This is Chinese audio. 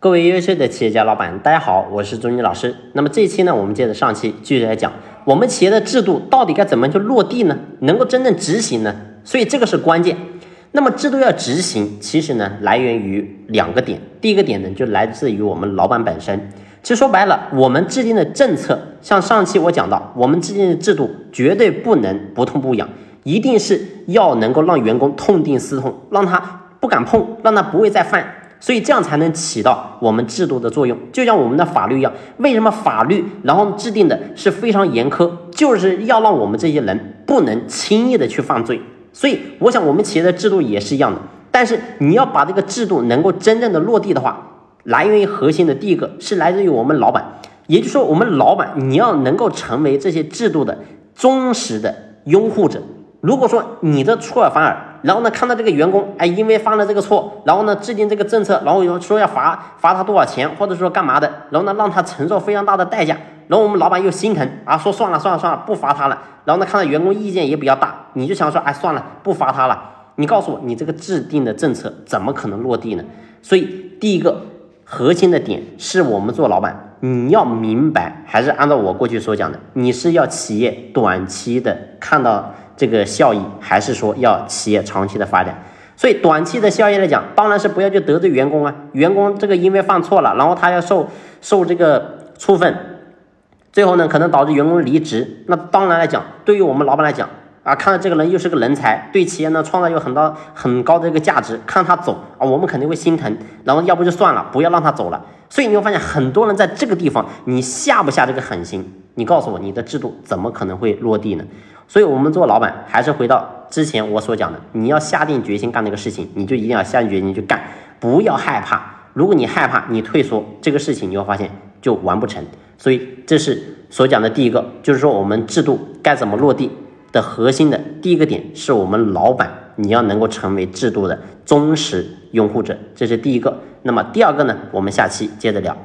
各位优秀的企业家老板，大家好，我是钟军老师。那么这一期呢，我们接着上期继续来讲，我们企业的制度到底该怎么去落地呢？能够真正执行呢？所以这个是关键。那么制度要执行，其实呢，来源于两个点。第一个点呢，就来自于我们老板本身。其实说白了，我们制定的政策，像上期我讲到，我们制定的制度绝对不能不痛不痒，一定是要能够让员工痛定思痛，让他不敢碰，让他不会再犯。所以这样才能起到我们制度的作用，就像我们的法律一样。为什么法律然后制定的是非常严苛，就是要让我们这些人不能轻易的去犯罪。所以我想我们企业的制度也是一样的。但是你要把这个制度能够真正的落地的话，来源于核心的第一个是来自于我们老板，也就是说我们老板你要能够成为这些制度的忠实的拥护者。如果说你的出尔反尔，然后呢，看到这个员工，哎，因为犯了这个错，然后呢，制定这个政策，然后又说要罚罚他多少钱，或者说干嘛的，然后呢，让他承受非常大的代价，然后我们老板又心疼啊，说算了算了算了，不罚他了。然后呢，看到员工意见也比较大，你就想说，哎，算了，不罚他了。你告诉我，你这个制定的政策怎么可能落地呢？所以，第一个核心的点是我们做老板，你要明白，还是按照我过去所讲的，你是要企业短期的看到。这个效益还是说要企业长期的发展，所以短期的效益来讲，当然是不要去得罪员工啊。员工这个因为犯错了，然后他要受受这个处分，最后呢可能导致员工离职。那当然来讲，对于我们老板来讲啊，看到这个人又是个人才，对企业呢创造有很多很高的一个价值，看他走啊，我们肯定会心疼。然后要不就算了，不要让他走了。所以你会发现，很多人在这个地方，你下不下这个狠心？你告诉我，你的制度怎么可能会落地呢？所以，我们做老板还是回到之前我所讲的，你要下定决心干这个事情，你就一定要下定决心去干，不要害怕。如果你害怕，你退缩，这个事情你会发现就完不成。所以，这是所讲的第一个，就是说我们制度该怎么落地的核心的第一个点，是我们老板你要能够成为制度的忠实拥护者，这是第一个。那么第二个呢，我们下期接着聊。